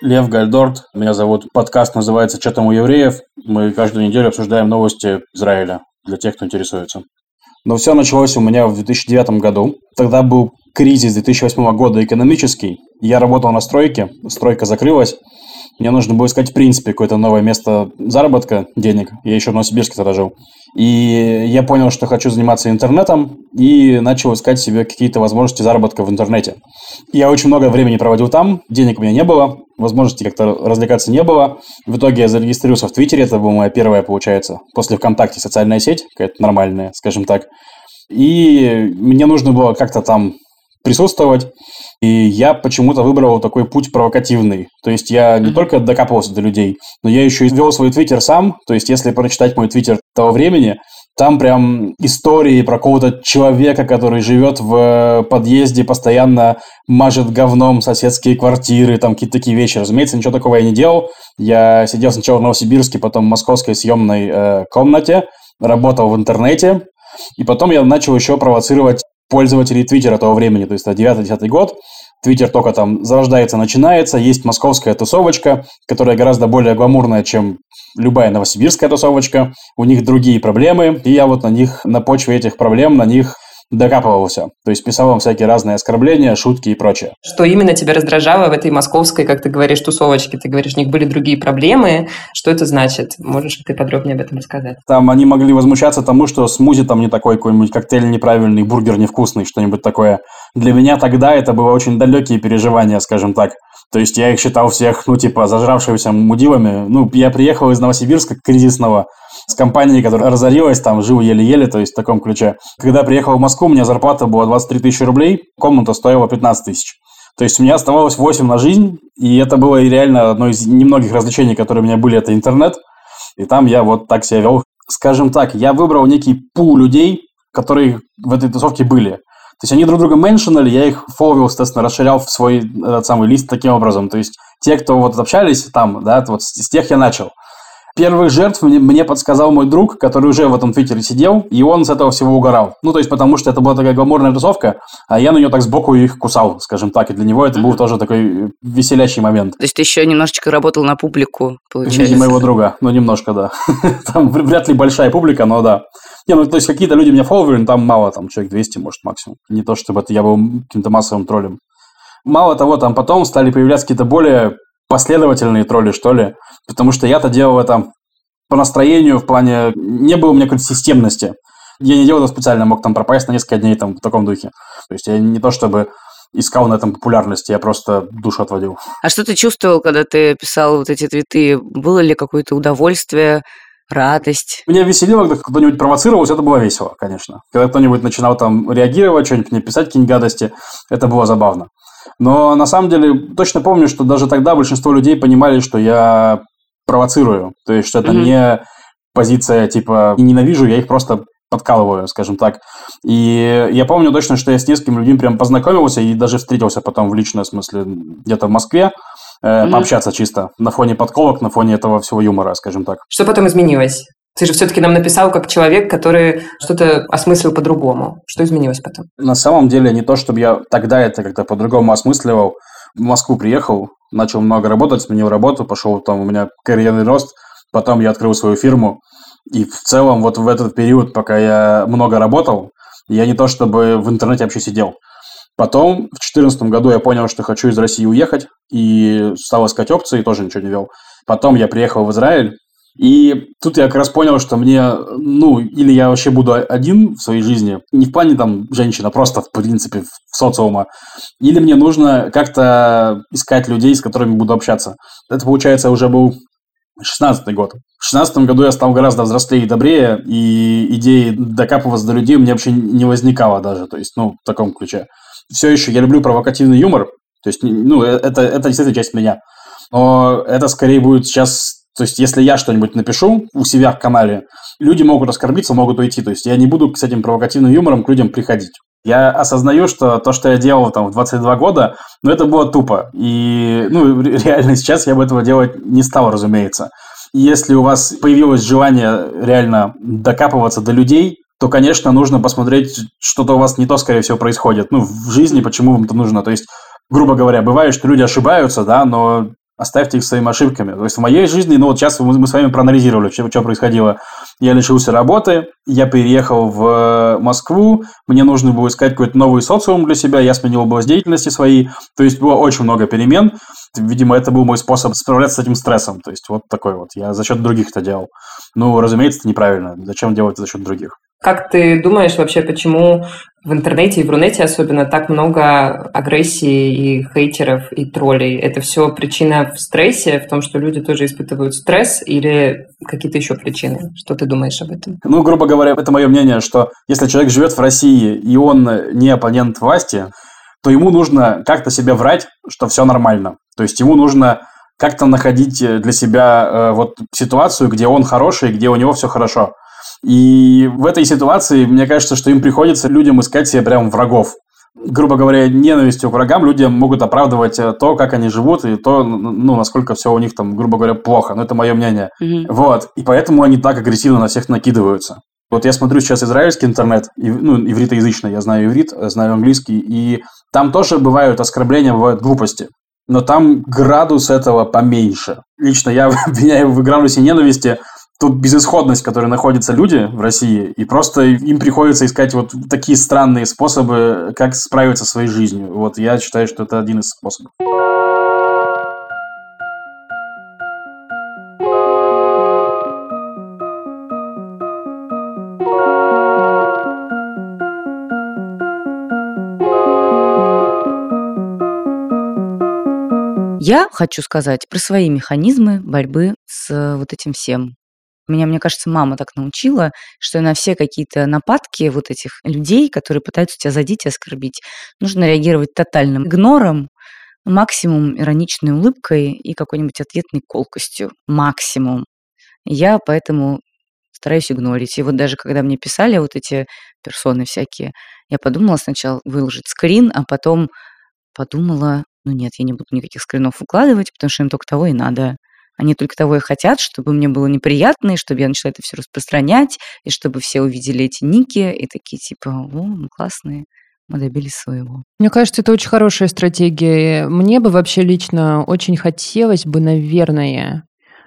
Speaker 5: Лев Гальдорт. Меня зовут. Подкаст называется «Что там у евреев?». Мы каждую неделю обсуждаем новости Израиля для тех, кто интересуется. Но все началось у меня в 2009 году. Тогда был кризис 2008 года экономический. Я работал на стройке, стройка закрылась. Мне нужно было искать, в принципе, какое-то новое место заработка денег. Я еще в Новосибирске тогда жил. И я понял, что хочу заниматься интернетом и начал искать себе какие-то возможности заработка в интернете. Я очень много времени проводил там, денег у меня не было, возможности как-то развлекаться не было. В итоге я зарегистрировался в Твиттере, это была моя первая, получается, после ВКонтакте социальная сеть, какая-то нормальная, скажем так. И мне нужно было как-то там присутствовать. И я почему-то выбрал такой путь провокативный. То есть я не только докапывался до людей, но я еще и вел свой твиттер сам. То есть если прочитать мой твиттер того времени, там прям истории про какого-то человека, который живет в подъезде, постоянно мажет говном соседские квартиры, там какие-то такие вещи. Разумеется, ничего такого я не делал. Я сидел сначала в Новосибирске, потом в московской съемной э, комнате, работал в интернете, и потом я начал еще провоцировать пользователей Твиттера того времени, то есть это 9-10 год. Твиттер только там зарождается, начинается. Есть московская тусовочка, которая гораздо более гламурная, чем любая новосибирская тусовочка. У них другие проблемы, и я вот на них, на почве этих проблем, на них докапывался. То есть писал вам всякие разные оскорбления, шутки и прочее.
Speaker 2: Что именно тебя раздражало в этой московской, как ты говоришь, тусовочке? Ты говоришь, у них были другие проблемы. Что это значит? Можешь ты подробнее об этом рассказать?
Speaker 5: Там они могли возмущаться тому, что смузи там не такой, какой-нибудь коктейль неправильный, бургер невкусный, что-нибудь такое. Для меня тогда это было очень далекие переживания, скажем так. То есть я их считал всех, ну, типа, зажравшимися мудилами. Ну, я приехал из Новосибирска кризисного, с компанией, которая разорилась, там, жил еле-еле, то есть в таком ключе. Когда приехал в Москву, у меня зарплата была 23 тысячи рублей, комната стоила 15 тысяч. То есть у меня оставалось 8 на жизнь, и это было реально одно из немногих развлечений, которые у меня были, это интернет. И там я вот так себя вел. Скажем так, я выбрал некий пул людей, которые в этой тусовке были. То есть они друг друга меншинали, я их фоловил, соответственно, расширял в свой этот самый лист таким образом. То есть те, кто вот общались там, да, вот с тех я начал. Первых жертв мне, мне подсказал мой друг, который уже в этом твиттере сидел, и он с этого всего угорал. Ну, то есть, потому что это была такая гламурная тусовка, а я на нее так сбоку их кусал, скажем так, и для него это был тоже такой веселящий момент.
Speaker 1: То есть, ты еще немножечко работал на публику, получается?
Speaker 5: Видимо, моего друга, ну, немножко, да. Там вряд ли большая публика, но да. Не, ну, то есть, какие-то люди меня фолловили, там мало, там человек 200, может, максимум. Не то, чтобы это я был каким-то массовым троллем. Мало того, там потом стали появляться какие-то более последовательные тролли, что ли. Потому что я-то делал это по настроению, в плане... Не было у меня какой-то системности. Я не делал это специально, мог там пропасть на несколько дней там в таком духе. То есть я не то чтобы искал на этом популярности, я просто душу отводил.
Speaker 1: А что ты чувствовал, когда ты писал вот эти твиты? Было ли какое-то удовольствие, радость?
Speaker 5: Меня веселило, когда кто-нибудь провоцировался, это было весело, конечно. Когда кто-нибудь начинал там реагировать, что-нибудь мне писать, какие-нибудь гадости, это было забавно. Но на самом деле точно помню, что даже тогда большинство людей понимали, что я провоцирую. То есть, что это mm-hmm. не позиция типа «не ненавижу», я их просто подкалываю, скажем так. И я помню точно, что я с несколькими людьми прям познакомился и даже встретился потом в личном смысле где-то в Москве, э, mm-hmm. пообщаться чисто на фоне подколок, на фоне этого всего юмора, скажем так.
Speaker 2: Что потом изменилось? Ты же все-таки нам написал как человек, который что-то осмыслил по-другому. Что изменилось потом?
Speaker 5: На самом деле не то, чтобы я тогда это как-то по-другому осмысливал. В Москву приехал, начал много работать, сменил работу, пошел там у меня карьерный рост, потом я открыл свою фирму, и в целом вот в этот период, пока я много работал, я не то чтобы в интернете вообще сидел. Потом, в 2014 году я понял, что хочу из России уехать, и стал искать опции, тоже ничего не вел. Потом я приехал в Израиль, и тут я как раз понял, что мне, ну, или я вообще буду один в своей жизни, не в плане там женщина, просто в принципе в социума, или мне нужно как-то искать людей, с которыми буду общаться. Это, получается, уже был 16 год. В 16 году я стал гораздо взрослее и добрее, и идеи докапываться до людей у меня вообще не возникало даже, то есть, ну, в таком ключе. Все еще я люблю провокативный юмор, то есть, ну, э, это, это действительно часть меня. Но это скорее будет сейчас, то есть, если я что-нибудь напишу у себя в канале, люди могут оскорбиться, могут уйти, то есть, я не буду с этим провокативным юмором к людям приходить. Я осознаю, что то, что я делал там в 22 года, ну, это было тупо. И, ну, реально сейчас я бы этого делать не стал, разумеется. если у вас появилось желание реально докапываться до людей, то, конечно, нужно посмотреть, что-то у вас не то, скорее всего, происходит. Ну, в жизни, почему вам это нужно. То есть, грубо говоря, бывает, что люди ошибаются, да, но оставьте их своими ошибками. То есть в моей жизни, ну вот сейчас мы, мы с вами проанализировали, что, что происходило. Я лишился работы, я переехал в Москву, мне нужно было искать какой-то новый социум для себя, я сменил область деятельности своей, то есть было очень много перемен. Видимо, это был мой способ справляться с этим стрессом. То есть вот такой вот. Я за счет других это делал. Ну, разумеется, это неправильно. Зачем делать это за счет других?
Speaker 2: Как ты думаешь вообще, почему в интернете и в Рунете особенно так много агрессии и хейтеров и троллей? Это все причина в стрессе, в том, что люди тоже испытывают стресс или какие-то еще причины? Что ты думаешь об этом?
Speaker 5: Ну, грубо говоря, это мое мнение, что если человек живет в России и он не оппонент власти, то ему нужно как-то себе врать, что все нормально. То есть ему нужно как-то находить для себя э, вот ситуацию, где он хороший, где у него все хорошо. И в этой ситуации, мне кажется, что им приходится людям искать себе прям врагов. Грубо говоря, ненавистью к врагам люди могут оправдывать э, то, как они живут, и то, ну, насколько все у них там, грубо говоря, плохо. Но это мое мнение. Mm-hmm. Вот. И поэтому они так агрессивно на всех накидываются. Вот я смотрю сейчас израильский интернет, ну, ивритоязычный, я знаю иврит, знаю английский, и там тоже бывают оскорбления, бывают глупости. Но там градус этого поменьше. Лично я обвиняю в градусе ненависти ту безысходность, в которой находятся люди в России, и просто им приходится искать вот такие странные способы, как справиться со своей жизнью. Вот я считаю, что это один из способов.
Speaker 1: Я хочу сказать про свои механизмы борьбы с вот этим всем. Меня, мне кажется, мама так научила, что на все какие-то нападки вот этих людей, которые пытаются тебя задеть и оскорбить, нужно реагировать тотальным игнором, максимум ироничной улыбкой и какой-нибудь ответной колкостью. Максимум. Я поэтому стараюсь игнорить. И вот даже когда мне писали вот эти персоны всякие, я подумала сначала выложить скрин, а потом подумала, ну нет, я не буду никаких скринов выкладывать, потому что им только того и надо. Они только того и хотят, чтобы мне было неприятно, и чтобы я начала это все распространять, и чтобы все увидели эти ники, и такие типа, о, мы классные, мы добились своего.
Speaker 2: Мне кажется, это очень хорошая стратегия. Мне бы вообще лично очень хотелось бы, наверное,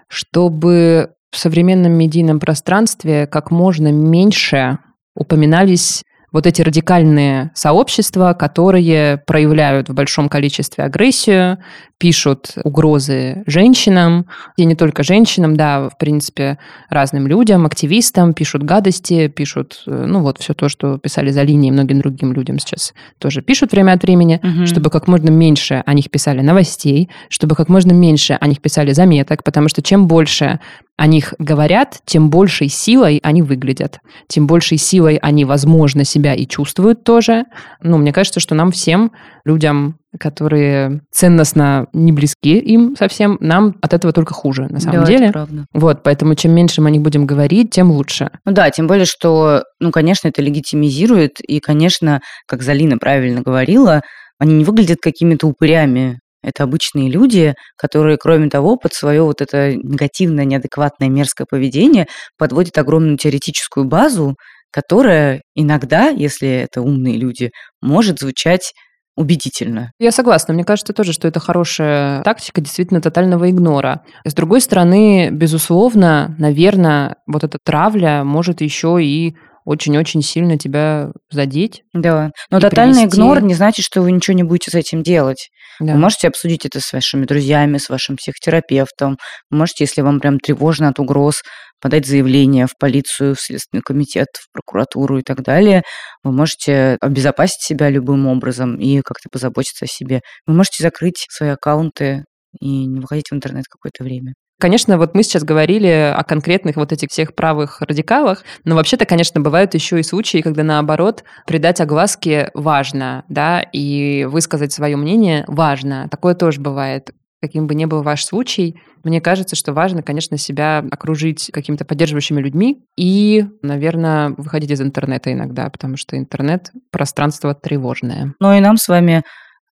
Speaker 2: чтобы в современном медийном пространстве как можно меньше упоминались вот эти радикальные сообщества, которые проявляют в большом количестве агрессию, пишут угрозы женщинам, и не только женщинам, да, в принципе, разным людям, активистам, пишут гадости, пишут, э, ну вот все то, что писали за линией многим другим людям сейчас тоже пишут время от времени, угу. чтобы как можно меньше о них писали новостей, чтобы как можно меньше о них писали заметок, потому что чем больше о них говорят, тем большей силой они выглядят, тем большей силой они, возможно, себя и чувствуют тоже. Ну, мне кажется, что нам всем, людям, которые ценностно не близки им совсем, нам от этого только хуже, на самом
Speaker 1: да,
Speaker 2: деле.
Speaker 1: Это правда.
Speaker 2: Вот, поэтому чем меньше мы о них будем говорить, тем лучше.
Speaker 1: Ну да, тем более, что, ну, конечно, это легитимизирует, и, конечно, как Залина правильно говорила, они не выглядят какими-то упырями, это обычные люди, которые, кроме того, под свое вот это негативное, неадекватное, мерзкое поведение подводят огромную теоретическую базу, которая иногда, если это умные люди, может звучать убедительно.
Speaker 2: Я согласна. Мне кажется тоже, что это хорошая тактика действительно тотального игнора. С другой стороны, безусловно, наверное, вот эта травля может еще и очень-очень сильно тебя задеть.
Speaker 1: Да. Но тотальный привести... игнор не значит, что вы ничего не будете с этим делать. Да. Вы можете обсудить это с вашими друзьями, с вашим психотерапевтом. Вы можете, если вам прям тревожно от угроз, подать заявление в полицию, в Следственный комитет, в прокуратуру и так далее. Вы можете обезопасить себя любым образом и как-то позаботиться о себе. Вы можете закрыть свои аккаунты и не выходить в интернет какое-то время.
Speaker 2: Конечно, вот мы сейчас говорили о конкретных вот этих всех правых радикалах, но вообще-то, конечно, бывают еще и случаи, когда наоборот придать огласке важно, да, и высказать свое мнение важно. Такое тоже бывает. Каким бы ни был ваш случай, мне кажется, что важно, конечно, себя окружить какими-то поддерживающими людьми и, наверное, выходить из интернета иногда, потому что интернет — пространство тревожное.
Speaker 1: Ну и нам с вами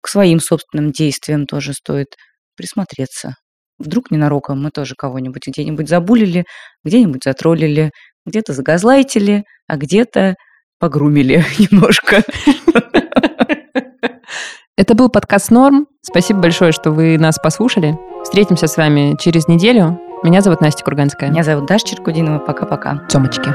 Speaker 1: к своим собственным действиям тоже стоит присмотреться. Вдруг ненароком мы тоже кого-нибудь где-нибудь забулили, где-нибудь затроллили, где-то загазлайтили, а где-то погрумили немножко.
Speaker 2: Это был подкаст «Норм». Спасибо большое, что вы нас послушали. Встретимся с вами через неделю. Меня зовут Настя Курганская.
Speaker 1: Меня зовут Даша Черкудинова. Пока-пока.
Speaker 2: Тёмочки.